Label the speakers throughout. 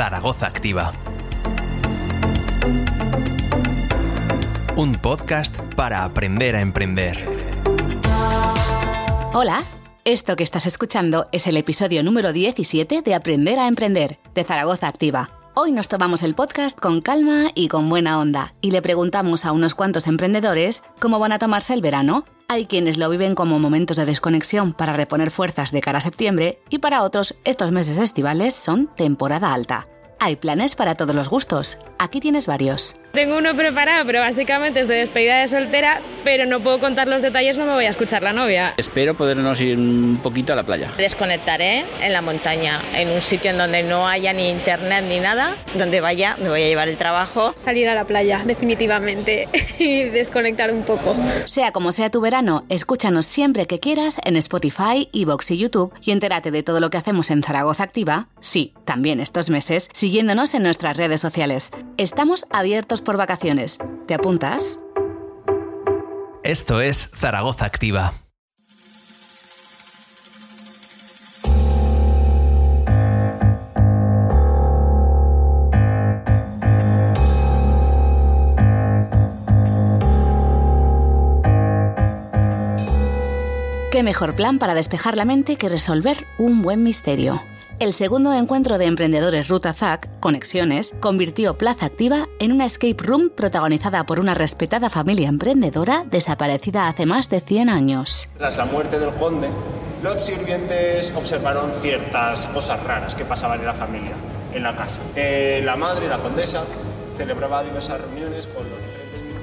Speaker 1: Zaragoza Activa. Un podcast para aprender a emprender.
Speaker 2: Hola, esto que estás escuchando es el episodio número 17 de Aprender a Emprender, de Zaragoza Activa. Hoy nos tomamos el podcast con calma y con buena onda y le preguntamos a unos cuantos emprendedores cómo van a tomarse el verano. Hay quienes lo viven como momentos de desconexión para reponer fuerzas de cara a septiembre y para otros estos meses estivales son temporada alta. Hay planes para todos los gustos. Aquí tienes varios.
Speaker 3: Tengo uno preparado, pero básicamente es de despedida de soltera, pero no puedo contar los detalles, no me voy a escuchar la novia.
Speaker 4: Espero podernos ir un poquito a la playa.
Speaker 5: Desconectaré en la montaña, en un sitio en donde no haya ni internet ni nada.
Speaker 6: Donde vaya, me voy a llevar el trabajo.
Speaker 3: Salir a la playa, definitivamente, y desconectar un poco.
Speaker 2: Sea como sea tu verano, escúchanos siempre que quieras en Spotify, Evox y YouTube y entérate de todo lo que hacemos en Zaragoza Activa, sí, también estos meses, siguiéndonos en nuestras redes sociales. Estamos abiertos por vacaciones. ¿Te apuntas?
Speaker 1: Esto es Zaragoza Activa.
Speaker 2: ¿Qué mejor plan para despejar la mente que resolver un buen misterio? El segundo encuentro de emprendedores Ruta ZAC, Conexiones, convirtió Plaza Activa en una escape room protagonizada por una respetada familia emprendedora desaparecida hace más de 100 años.
Speaker 7: Tras la muerte del conde, los sirvientes observaron ciertas cosas raras que pasaban en la familia, en la casa. Eh, la madre, la condesa, celebraba diversas reuniones con los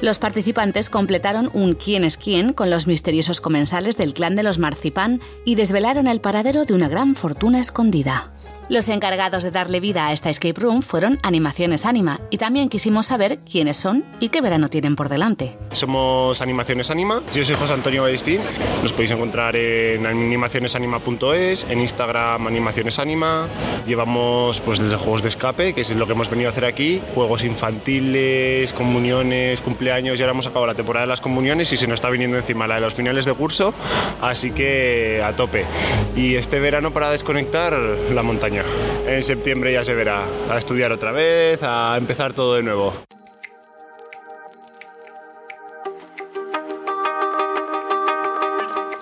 Speaker 2: Los participantes completaron un quién es quién con los misteriosos comensales del clan de los Marcipán y desvelaron el paradero de una gran fortuna escondida. Los encargados de darle vida a esta escape room fueron Animaciones Anima y también quisimos saber quiénes son y qué verano tienen por delante.
Speaker 8: Somos Animaciones Anima. Yo soy José Antonio Badespín. Nos podéis encontrar en animacionesanima.es, en Instagram Animaciones Anima. Llevamos pues desde juegos de escape, que es lo que hemos venido a hacer aquí, juegos infantiles, comuniones, cumpleaños y ahora hemos acabado la temporada de las comuniones y se nos está viniendo encima la de los finales de curso, así que a tope. Y este verano para desconectar la montaña. En septiembre ya se verá, a estudiar otra vez, a empezar todo de nuevo.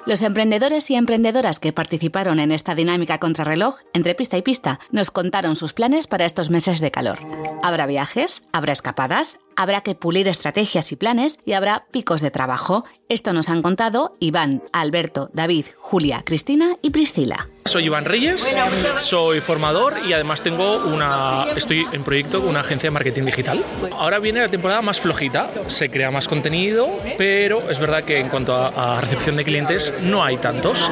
Speaker 2: Los emprendedores y emprendedoras que participaron en esta dinámica contrarreloj, entre pista y pista, nos contaron sus planes para estos meses de calor. Habrá viajes, habrá escapadas, habrá que pulir estrategias y planes y habrá picos de trabajo. Esto nos han contado Iván, Alberto, David, Julia, Cristina y Priscila.
Speaker 9: Soy Iván Reyes, soy formador y además tengo una, estoy en proyecto con una agencia de marketing digital. Ahora viene la temporada más flojita, se crea más contenido, pero es verdad que en cuanto a, a recepción de clientes no hay tantos.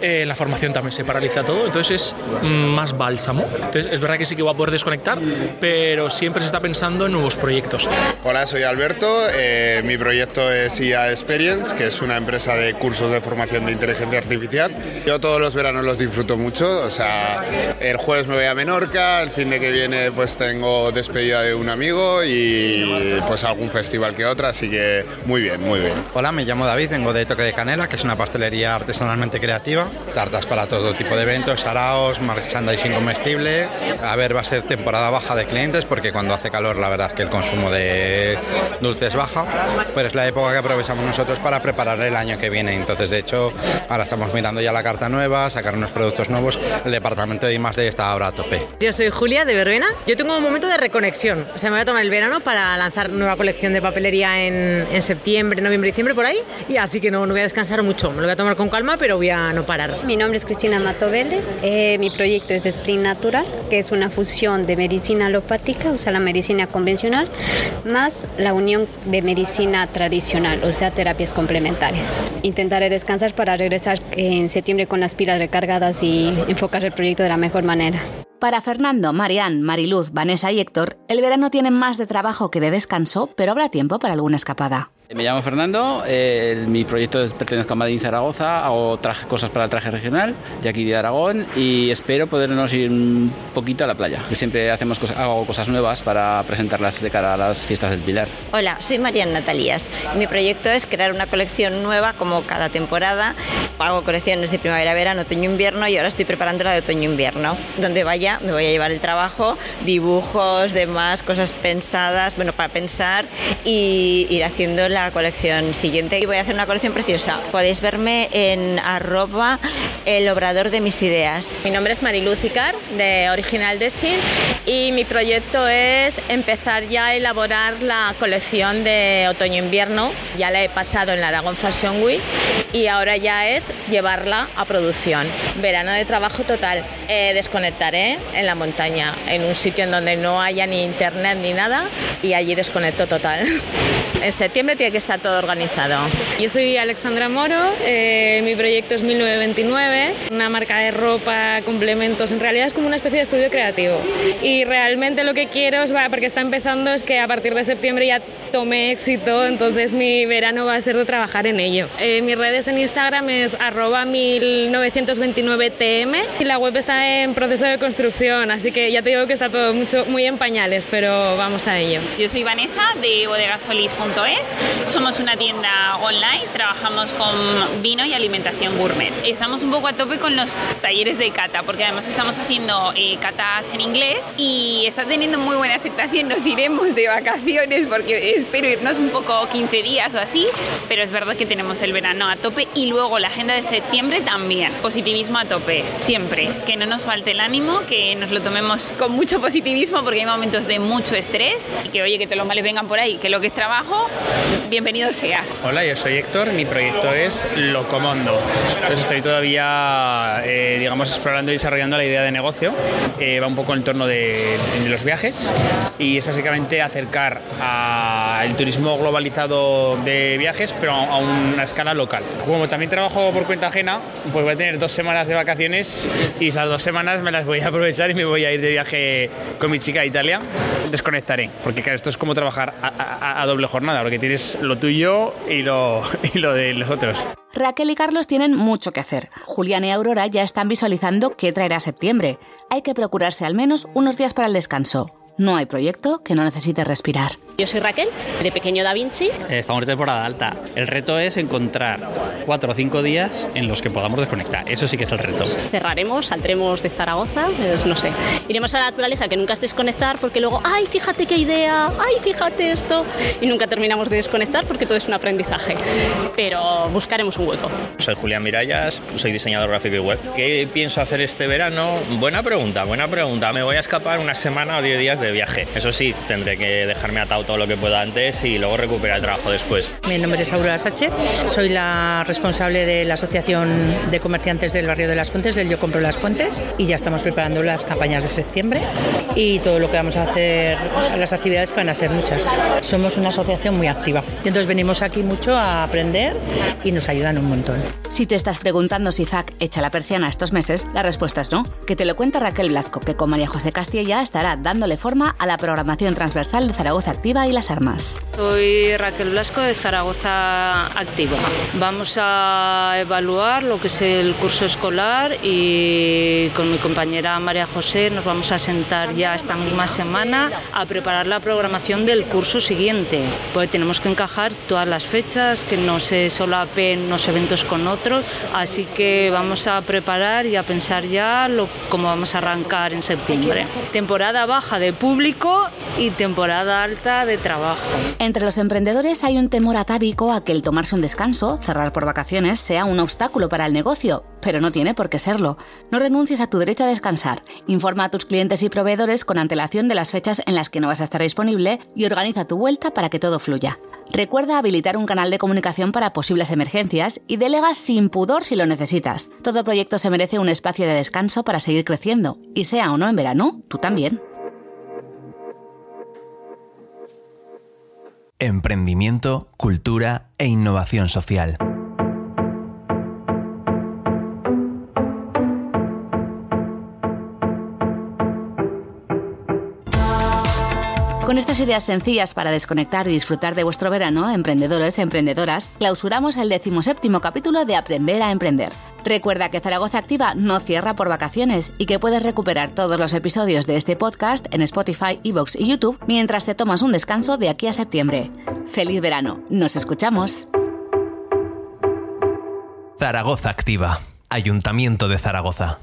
Speaker 9: Eh, la formación también se paraliza todo, entonces es mm, más bálsamo. Entonces es verdad que sí que voy a poder desconectar, pero siempre se está pensando en nuevos proyectos.
Speaker 10: Hola, soy Alberto. Eh, mi proyecto es IA Experience, que es una empresa de cursos de formación de inteligencia artificial. Yo todos los veranos los disfruto mucho. O sea, el jueves me voy a Menorca, el fin de que viene pues tengo despedida de un amigo y pues algún festival que otra, así que muy bien, muy bien.
Speaker 11: Hola, me llamo David, vengo de Toque de Canela, que es una pastelería artesanalmente creativa. Tartas para todo tipo de eventos, saraos, merchandising comestible. A ver, va a ser temporada baja de clientes porque cuando hace calor la verdad es que el consumo de dulces baja, pero es la época que aprovechamos nosotros para preparar el año que viene. Entonces, de hecho, ahora estamos mirando ya la carta nueva, sacar unos productos nuevos. El departamento de I+D está ahora a tope.
Speaker 5: Yo soy Julia de Verbena. Yo tengo un momento de reconexión. O sea, me voy a tomar el verano para lanzar nueva colección de papelería en, en septiembre, noviembre, diciembre, por ahí. Y así que no, no voy a descansar mucho. Me lo voy a tomar con calma, pero voy a no parar.
Speaker 12: Mi nombre es Cristina Matovele. Eh, mi proyecto es Spring Natural, que es una fusión de medicina alopática, o sea, la medicina convencional, más la unión de medicina tradicional, o sea, terapias complementarias. Intentaré descansar para regresar en septiembre con las pilas recargadas y enfocar el proyecto de la mejor manera.
Speaker 2: Para Fernando, Marianne, Mariluz, Vanessa y Héctor, el verano tiene más de trabajo que de descanso, pero habrá tiempo para alguna escapada.
Speaker 4: Me llamo Fernando, mi proyecto es pertenezco a Madrid Zaragoza, hago traje, cosas para el traje regional de aquí de Aragón y espero podernos ir un poquito a la playa. Siempre hacemos cosas, hago cosas nuevas para presentarlas de cara a las fiestas del Pilar.
Speaker 6: Hola, soy Mariana Natalías. Mi proyecto es crear una colección nueva como cada temporada. Hago colecciones de primavera, verano, otoño, invierno y ahora estoy preparando la de otoño, invierno. Donde vaya me voy a llevar el trabajo, dibujos, demás, cosas pensadas, bueno, para pensar y ir haciendo la la colección siguiente y voy a hacer una colección preciosa. Podéis verme en arroba el obrador de mis ideas.
Speaker 13: Mi nombre es Marilu Zicar de Original Design y mi proyecto es empezar ya a elaborar la colección de otoño-invierno. Ya la he pasado en la Aragón Fashion Week y ahora ya es llevarla a producción. Verano de trabajo total. Eh, desconectaré en la montaña, en un sitio en donde no haya ni internet ni nada y allí desconecto total. en septiembre tiene que está todo organizado.
Speaker 3: Yo soy Alexandra Moro, eh, mi proyecto es 1929, una marca de ropa, complementos, en realidad es como una especie de estudio creativo. Y realmente lo que quiero, es, porque está empezando, es que a partir de septiembre ya tome éxito, entonces mi verano va a ser de trabajar en ello. Eh, mis redes en Instagram es arroba 1929tm y la web está en proceso de construcción, así que ya te digo que está todo mucho, muy en pañales, pero vamos a ello.
Speaker 14: Yo soy Vanessa de bodegasolis.es, somos una tienda online, trabajamos con vino y alimentación gourmet. Estamos un poco a tope con los talleres de cata, porque además estamos haciendo eh, catas en inglés y está teniendo muy buena aceptación, nos iremos de vacaciones porque espero irnos un poco 15 días o así, pero es verdad que tenemos el verano a tope y luego la agenda de septiembre también. Positivismo a tope, siempre. Que no nos falte el ánimo, que nos lo tomemos con mucho positivismo porque hay momentos de mucho estrés y que oye, que todos los males vengan por ahí, que lo que es trabajo, bienvenido sea.
Speaker 15: Hola, yo soy Héctor, mi proyecto es Locomondo. Entonces estoy todavía, eh, digamos, explorando y desarrollando la idea de negocio. Eh, va un poco en torno de, de los viajes y es básicamente acercar al turismo globalizado de viajes, pero a, una escala local. Como también trabajo por cuenta ajena, pues voy a tener dos semanas de vacaciones y esas dos semanas me las voy a aprovechar y me voy a ir de viaje con mi chica a Italia. Desconectaré, porque claro, esto es como trabajar a, a, a doble jornada, porque tienes lo tuyo y lo, y lo de los otros.
Speaker 2: Raquel y Carlos tienen mucho que hacer. Julián y Aurora ya están visualizando qué traerá septiembre. Hay que procurarse al menos unos días para el descanso. No hay proyecto que no necesite respirar.
Speaker 16: Yo soy Raquel, de Pequeño Da Vinci.
Speaker 17: Estamos en temporada alta. El reto es encontrar cuatro o cinco días en los que podamos desconectar. Eso sí que es el reto.
Speaker 16: Cerraremos, saldremos de Zaragoza, pues no sé. Iremos a la naturaleza, que nunca es desconectar, porque luego, ay, fíjate qué idea, ay, fíjate esto. Y nunca terminamos de desconectar porque todo es un aprendizaje. Pero buscaremos un hueco.
Speaker 18: Soy Julián Mirallas, soy diseñador gráfico y web. ¿Qué pienso hacer este verano? Buena pregunta, buena pregunta. Me voy a escapar una semana o diez días de viaje. Eso sí, tendré que dejarme atado todo lo que pueda antes y luego recuperar el trabajo después.
Speaker 19: Mi nombre es Aurora Sánchez, soy la responsable de la Asociación de Comerciantes del Barrio de las Fuentes, del Yo Compro las Fuentes, y ya estamos preparando las campañas de septiembre y todo lo que vamos a hacer, las actividades van a ser muchas. Somos una asociación muy activa y entonces venimos aquí mucho a aprender y nos ayudan un montón.
Speaker 2: Si te estás preguntando si Zac echa la persiana estos meses, la respuesta es no. Que te lo cuenta Raquel Blasco, que con María José Castilla estará dándole forma a la programación transversal de Zaragoza Activa y las Armas.
Speaker 20: Soy Raquel Blasco de Zaragoza Activa. Vamos a evaluar lo que es el curso escolar y con mi compañera María José nos vamos a sentar ya esta misma semana a preparar la programación del curso siguiente. Porque tenemos que encajar todas las fechas, que no se solapen unos eventos con otros, así que vamos a preparar y a pensar ya cómo vamos a arrancar en septiembre. Temporada baja de público y temporada alta de trabajo.
Speaker 2: Entre los emprendedores hay un temor atávico a que el tomarse un descanso, cerrar por vacaciones, sea un obstáculo para el negocio, pero no tiene por qué serlo. No renuncies a tu derecho a descansar. Informa a tus clientes y proveedores con antelación de las fechas en las que no vas a estar disponible y organiza tu vuelta para que todo fluya. Recuerda habilitar un canal de comunicación para posibles emergencias y delega sin pudor si lo necesitas. Todo proyecto se merece un espacio de descanso para seguir creciendo, y sea o no en verano, tú también.
Speaker 1: Emprendimiento, cultura e innovación social.
Speaker 2: Con estas ideas sencillas para desconectar y disfrutar de vuestro verano, emprendedores y emprendedoras, clausuramos el decimoséptimo capítulo de Aprender a Emprender. Recuerda que Zaragoza Activa no cierra por vacaciones y que puedes recuperar todos los episodios de este podcast en Spotify, Evox y YouTube mientras te tomas un descanso de aquí a septiembre. ¡Feliz verano! ¡Nos escuchamos!
Speaker 1: Zaragoza Activa. Ayuntamiento de Zaragoza.